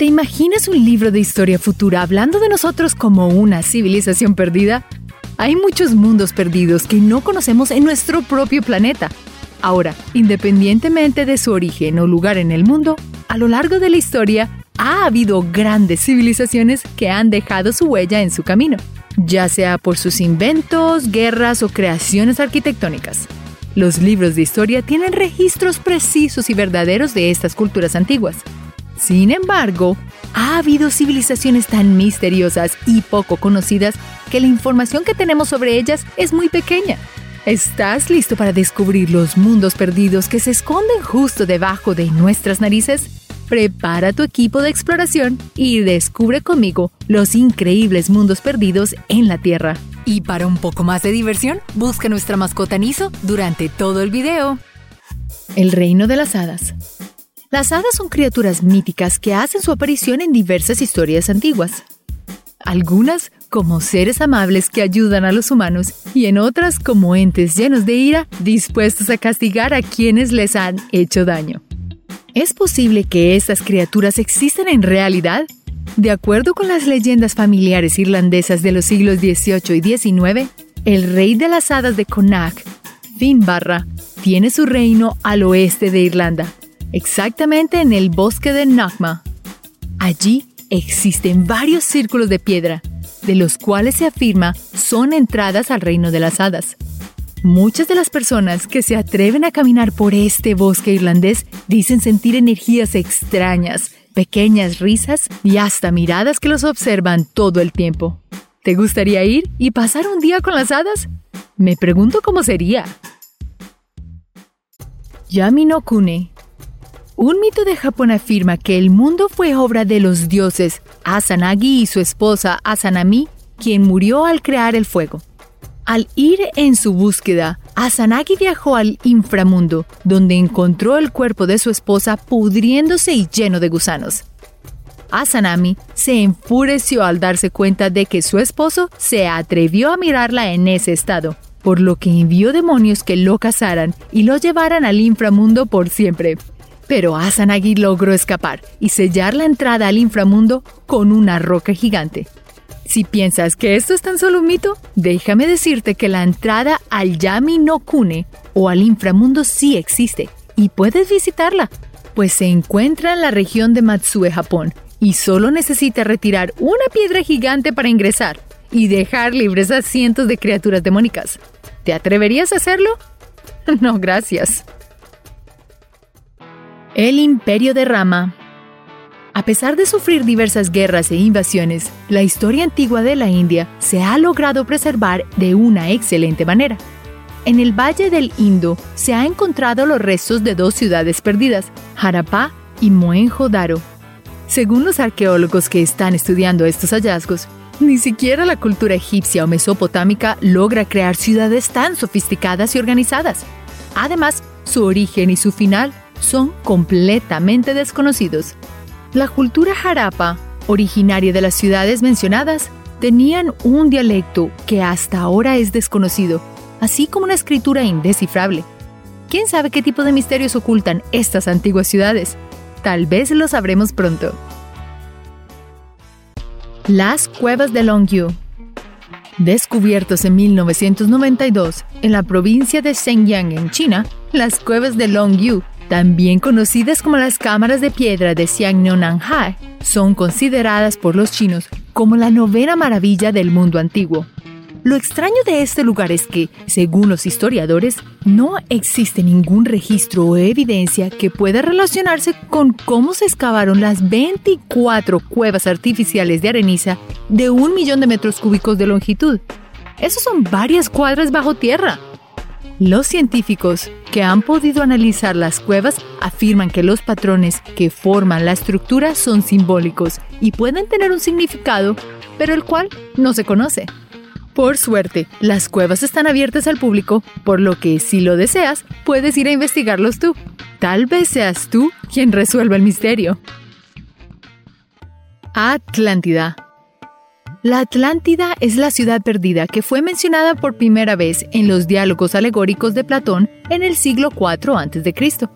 ¿Te imaginas un libro de historia futura hablando de nosotros como una civilización perdida? Hay muchos mundos perdidos que no conocemos en nuestro propio planeta. Ahora, independientemente de su origen o lugar en el mundo, a lo largo de la historia ha habido grandes civilizaciones que han dejado su huella en su camino, ya sea por sus inventos, guerras o creaciones arquitectónicas. Los libros de historia tienen registros precisos y verdaderos de estas culturas antiguas. Sin embargo, ha habido civilizaciones tan misteriosas y poco conocidas que la información que tenemos sobre ellas es muy pequeña. ¿Estás listo para descubrir los mundos perdidos que se esconden justo debajo de nuestras narices? Prepara tu equipo de exploración y descubre conmigo los increíbles mundos perdidos en la Tierra. Y para un poco más de diversión, busca nuestra mascota Niso durante todo el video. El reino de las hadas. Las hadas son criaturas míticas que hacen su aparición en diversas historias antiguas. Algunas como seres amables que ayudan a los humanos y en otras como entes llenos de ira dispuestos a castigar a quienes les han hecho daño. ¿Es posible que estas criaturas existan en realidad? De acuerdo con las leyendas familiares irlandesas de los siglos XVIII y XIX, el rey de las hadas de Connacht, Finbarra, tiene su reino al oeste de Irlanda exactamente en el bosque de Nagma. Allí existen varios círculos de piedra, de los cuales se afirma son entradas al reino de las hadas. Muchas de las personas que se atreven a caminar por este bosque irlandés dicen sentir energías extrañas, pequeñas risas y hasta miradas que los observan todo el tiempo. ¿Te gustaría ir y pasar un día con las hadas? Me pregunto cómo sería. Yami no Kune un mito de Japón afirma que el mundo fue obra de los dioses Asanagi y su esposa Asanami, quien murió al crear el fuego. Al ir en su búsqueda, Asanagi viajó al inframundo, donde encontró el cuerpo de su esposa pudriéndose y lleno de gusanos. Asanami se enfureció al darse cuenta de que su esposo se atrevió a mirarla en ese estado, por lo que envió demonios que lo cazaran y lo llevaran al inframundo por siempre. Pero Asanagi logró escapar y sellar la entrada al inframundo con una roca gigante. Si piensas que esto es tan solo un mito, déjame decirte que la entrada al Yami no Kune o al inframundo sí existe y puedes visitarla, pues se encuentra en la región de Matsue, Japón, y solo necesita retirar una piedra gigante para ingresar y dejar libres a cientos de criaturas demónicas. ¿Te atreverías a hacerlo? No, gracias. El Imperio de Rama. A pesar de sufrir diversas guerras e invasiones, la historia antigua de la India se ha logrado preservar de una excelente manera. En el Valle del Indo se han encontrado los restos de dos ciudades perdidas, Harappa y Mohenjo-Daro. Según los arqueólogos que están estudiando estos hallazgos, ni siquiera la cultura egipcia o mesopotámica logra crear ciudades tan sofisticadas y organizadas. Además, su origen y su final son completamente desconocidos. La cultura jarapa, originaria de las ciudades mencionadas, tenían un dialecto que hasta ahora es desconocido, así como una escritura indescifrable. ¿Quién sabe qué tipo de misterios ocultan estas antiguas ciudades? Tal vez lo sabremos pronto. Las cuevas de Longyu Descubiertos en 1992 en la provincia de Shenyang en China, las cuevas de Longyu también conocidas como las cámaras de piedra de Xiangnonanhai, son consideradas por los chinos como la novena maravilla del mundo antiguo. Lo extraño de este lugar es que, según los historiadores, no existe ningún registro o evidencia que pueda relacionarse con cómo se excavaron las 24 cuevas artificiales de areniza de un millón de metros cúbicos de longitud. Esos son varias cuadras bajo tierra. Los científicos que han podido analizar las cuevas afirman que los patrones que forman la estructura son simbólicos y pueden tener un significado, pero el cual no se conoce. Por suerte, las cuevas están abiertas al público, por lo que si lo deseas, puedes ir a investigarlos tú. Tal vez seas tú quien resuelva el misterio. Atlántida la Atlántida es la ciudad perdida que fue mencionada por primera vez en los diálogos alegóricos de Platón en el siglo IV a.C.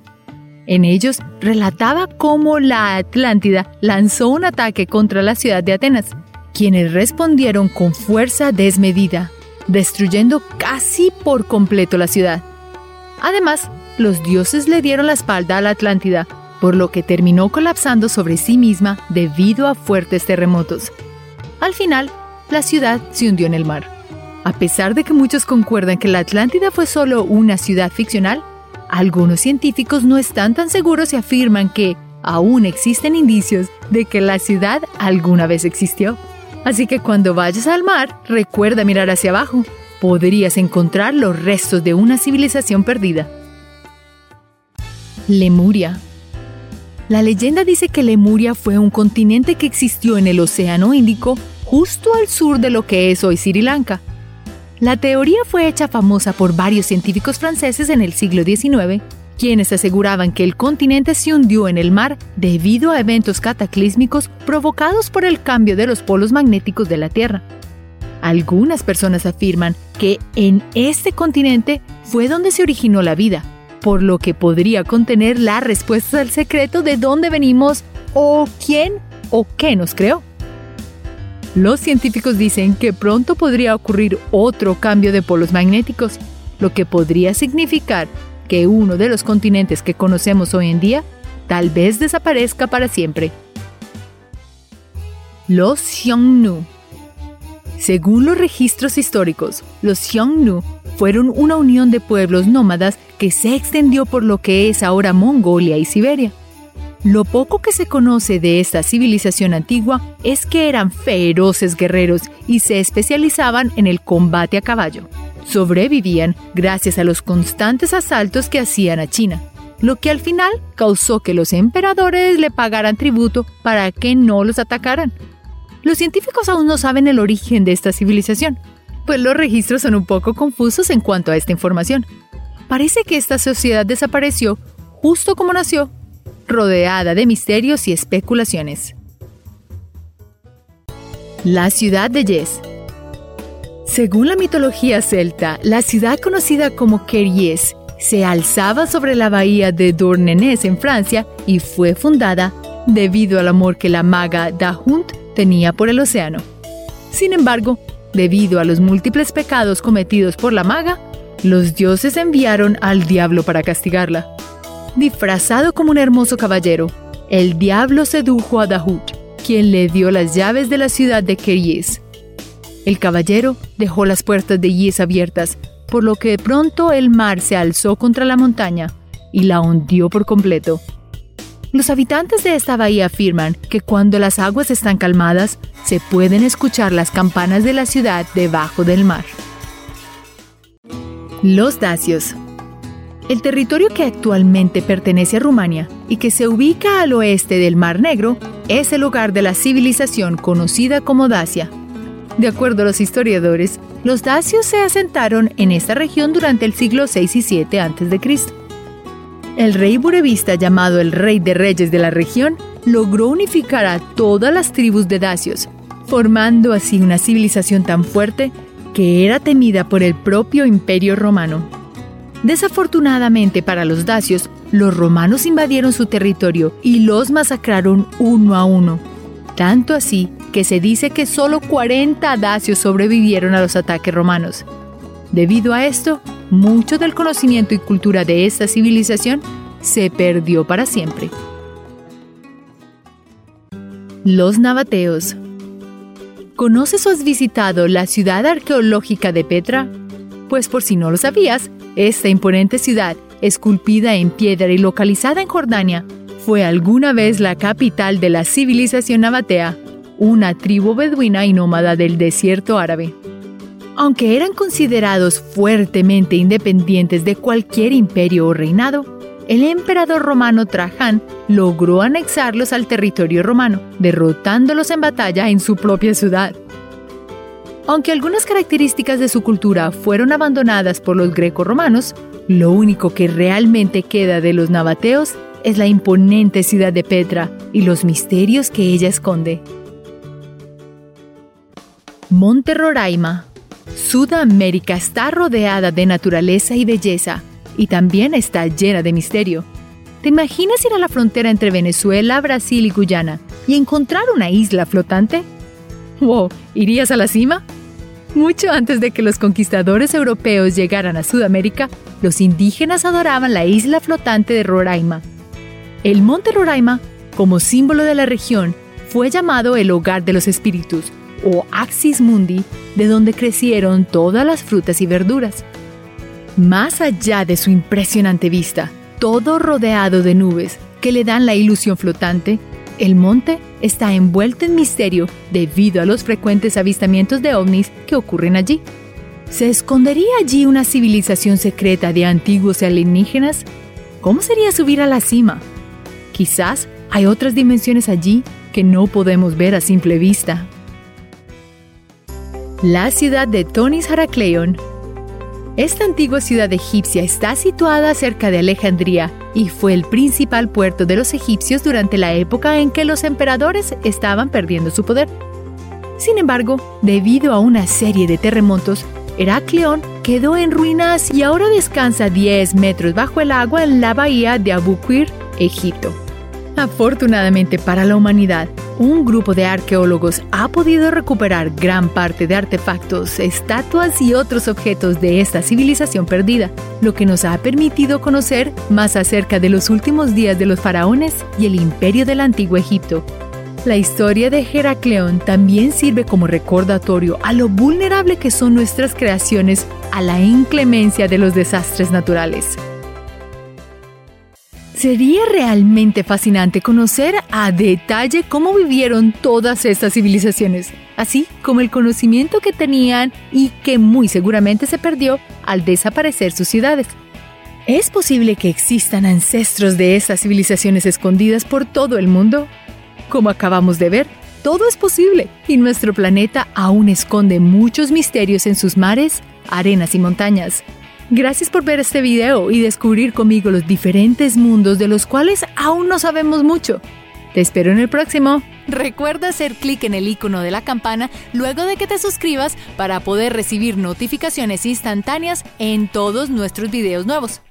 En ellos relataba cómo la Atlántida lanzó un ataque contra la ciudad de Atenas, quienes respondieron con fuerza desmedida, destruyendo casi por completo la ciudad. Además, los dioses le dieron la espalda a la Atlántida, por lo que terminó colapsando sobre sí misma debido a fuertes terremotos. Al final, la ciudad se hundió en el mar. A pesar de que muchos concuerdan que la Atlántida fue solo una ciudad ficcional, algunos científicos no están tan seguros y afirman que aún existen indicios de que la ciudad alguna vez existió. Así que cuando vayas al mar, recuerda mirar hacia abajo. Podrías encontrar los restos de una civilización perdida. Lemuria. La leyenda dice que Lemuria fue un continente que existió en el Océano Índico justo al sur de lo que es hoy Sri Lanka. La teoría fue hecha famosa por varios científicos franceses en el siglo XIX, quienes aseguraban que el continente se hundió en el mar debido a eventos cataclísmicos provocados por el cambio de los polos magnéticos de la Tierra. Algunas personas afirman que en este continente fue donde se originó la vida, por lo que podría contener la respuesta al secreto de dónde venimos o quién o qué nos creó. Los científicos dicen que pronto podría ocurrir otro cambio de polos magnéticos, lo que podría significar que uno de los continentes que conocemos hoy en día tal vez desaparezca para siempre. Los Xiongnu Según los registros históricos, los Xiongnu fueron una unión de pueblos nómadas que se extendió por lo que es ahora Mongolia y Siberia. Lo poco que se conoce de esta civilización antigua es que eran feroces guerreros y se especializaban en el combate a caballo. Sobrevivían gracias a los constantes asaltos que hacían a China, lo que al final causó que los emperadores le pagaran tributo para que no los atacaran. Los científicos aún no saben el origen de esta civilización, pues los registros son un poco confusos en cuanto a esta información. Parece que esta sociedad desapareció justo como nació, rodeada de misterios y especulaciones. La ciudad de Yes. Según la mitología celta, la ciudad conocida como Keries se alzaba sobre la bahía de Douarnenez en Francia y fue fundada debido al amor que la maga Dahunt tenía por el océano. Sin embargo, debido a los múltiples pecados cometidos por la maga, los dioses enviaron al diablo para castigarla. Disfrazado como un hermoso caballero, el diablo sedujo a Dahut, quien le dio las llaves de la ciudad de Keries. El caballero dejó las puertas de Yes abiertas, por lo que de pronto el mar se alzó contra la montaña y la hundió por completo. Los habitantes de esta bahía afirman que cuando las aguas están calmadas, se pueden escuchar las campanas de la ciudad debajo del mar. Los Dacios. El territorio que actualmente pertenece a Rumania y que se ubica al oeste del Mar Negro es el hogar de la civilización conocida como Dacia. De acuerdo a los historiadores, los dacios se asentaron en esta región durante el siglo VI y VII a.C. El rey burevista llamado el Rey de Reyes de la región logró unificar a todas las tribus de dacios, formando así una civilización tan fuerte que era temida por el propio imperio romano. Desafortunadamente para los dacios, los romanos invadieron su territorio y los masacraron uno a uno. Tanto así que se dice que solo 40 dacios sobrevivieron a los ataques romanos. Debido a esto, mucho del conocimiento y cultura de esta civilización se perdió para siempre. Los nabateos ¿Conoces o has visitado la ciudad arqueológica de Petra? Pues por si no lo sabías, esta imponente ciudad, esculpida en piedra y localizada en Jordania, fue alguna vez la capital de la civilización nabatea, una tribu beduina y nómada del desierto árabe. Aunque eran considerados fuertemente independientes de cualquier imperio o reinado, el emperador romano Traján logró anexarlos al territorio romano, derrotándolos en batalla en su propia ciudad. Aunque algunas características de su cultura fueron abandonadas por los greco-romanos, lo único que realmente queda de los nabateos es la imponente ciudad de Petra y los misterios que ella esconde. Monte Roraima. Sudamérica está rodeada de naturaleza y belleza, y también está llena de misterio. ¿Te imaginas ir a la frontera entre Venezuela, Brasil y Guyana y encontrar una isla flotante? ¡Wow! ¿Irías a la cima? Mucho antes de que los conquistadores europeos llegaran a Sudamérica, los indígenas adoraban la isla flotante de Roraima. El monte Roraima, como símbolo de la región, fue llamado el hogar de los espíritus, o Axis Mundi, de donde crecieron todas las frutas y verduras. Más allá de su impresionante vista, todo rodeado de nubes que le dan la ilusión flotante, el monte está envuelto en misterio debido a los frecuentes avistamientos de ovnis que ocurren allí. ¿Se escondería allí una civilización secreta de antiguos alienígenas? ¿Cómo sería subir a la cima? Quizás hay otras dimensiones allí que no podemos ver a simple vista. La ciudad de Tonis Heracleion esta antigua ciudad egipcia está situada cerca de Alejandría y fue el principal puerto de los egipcios durante la época en que los emperadores estaban perdiendo su poder. Sin embargo, debido a una serie de terremotos, Heracleón quedó en ruinas y ahora descansa 10 metros bajo el agua en la bahía de Abu Qir, Egipto. Afortunadamente para la humanidad, un grupo de arqueólogos ha podido recuperar gran parte de artefactos, estatuas y otros objetos de esta civilización perdida, lo que nos ha permitido conocer más acerca de los últimos días de los faraones y el imperio del antiguo Egipto. La historia de Heracleón también sirve como recordatorio a lo vulnerable que son nuestras creaciones a la inclemencia de los desastres naturales. Sería realmente fascinante conocer a detalle cómo vivieron todas estas civilizaciones, así como el conocimiento que tenían y que muy seguramente se perdió al desaparecer sus ciudades. ¿Es posible que existan ancestros de estas civilizaciones escondidas por todo el mundo? Como acabamos de ver, todo es posible y nuestro planeta aún esconde muchos misterios en sus mares, arenas y montañas. Gracias por ver este video y descubrir conmigo los diferentes mundos de los cuales aún no sabemos mucho. Te espero en el próximo. Recuerda hacer clic en el icono de la campana luego de que te suscribas para poder recibir notificaciones instantáneas en todos nuestros videos nuevos.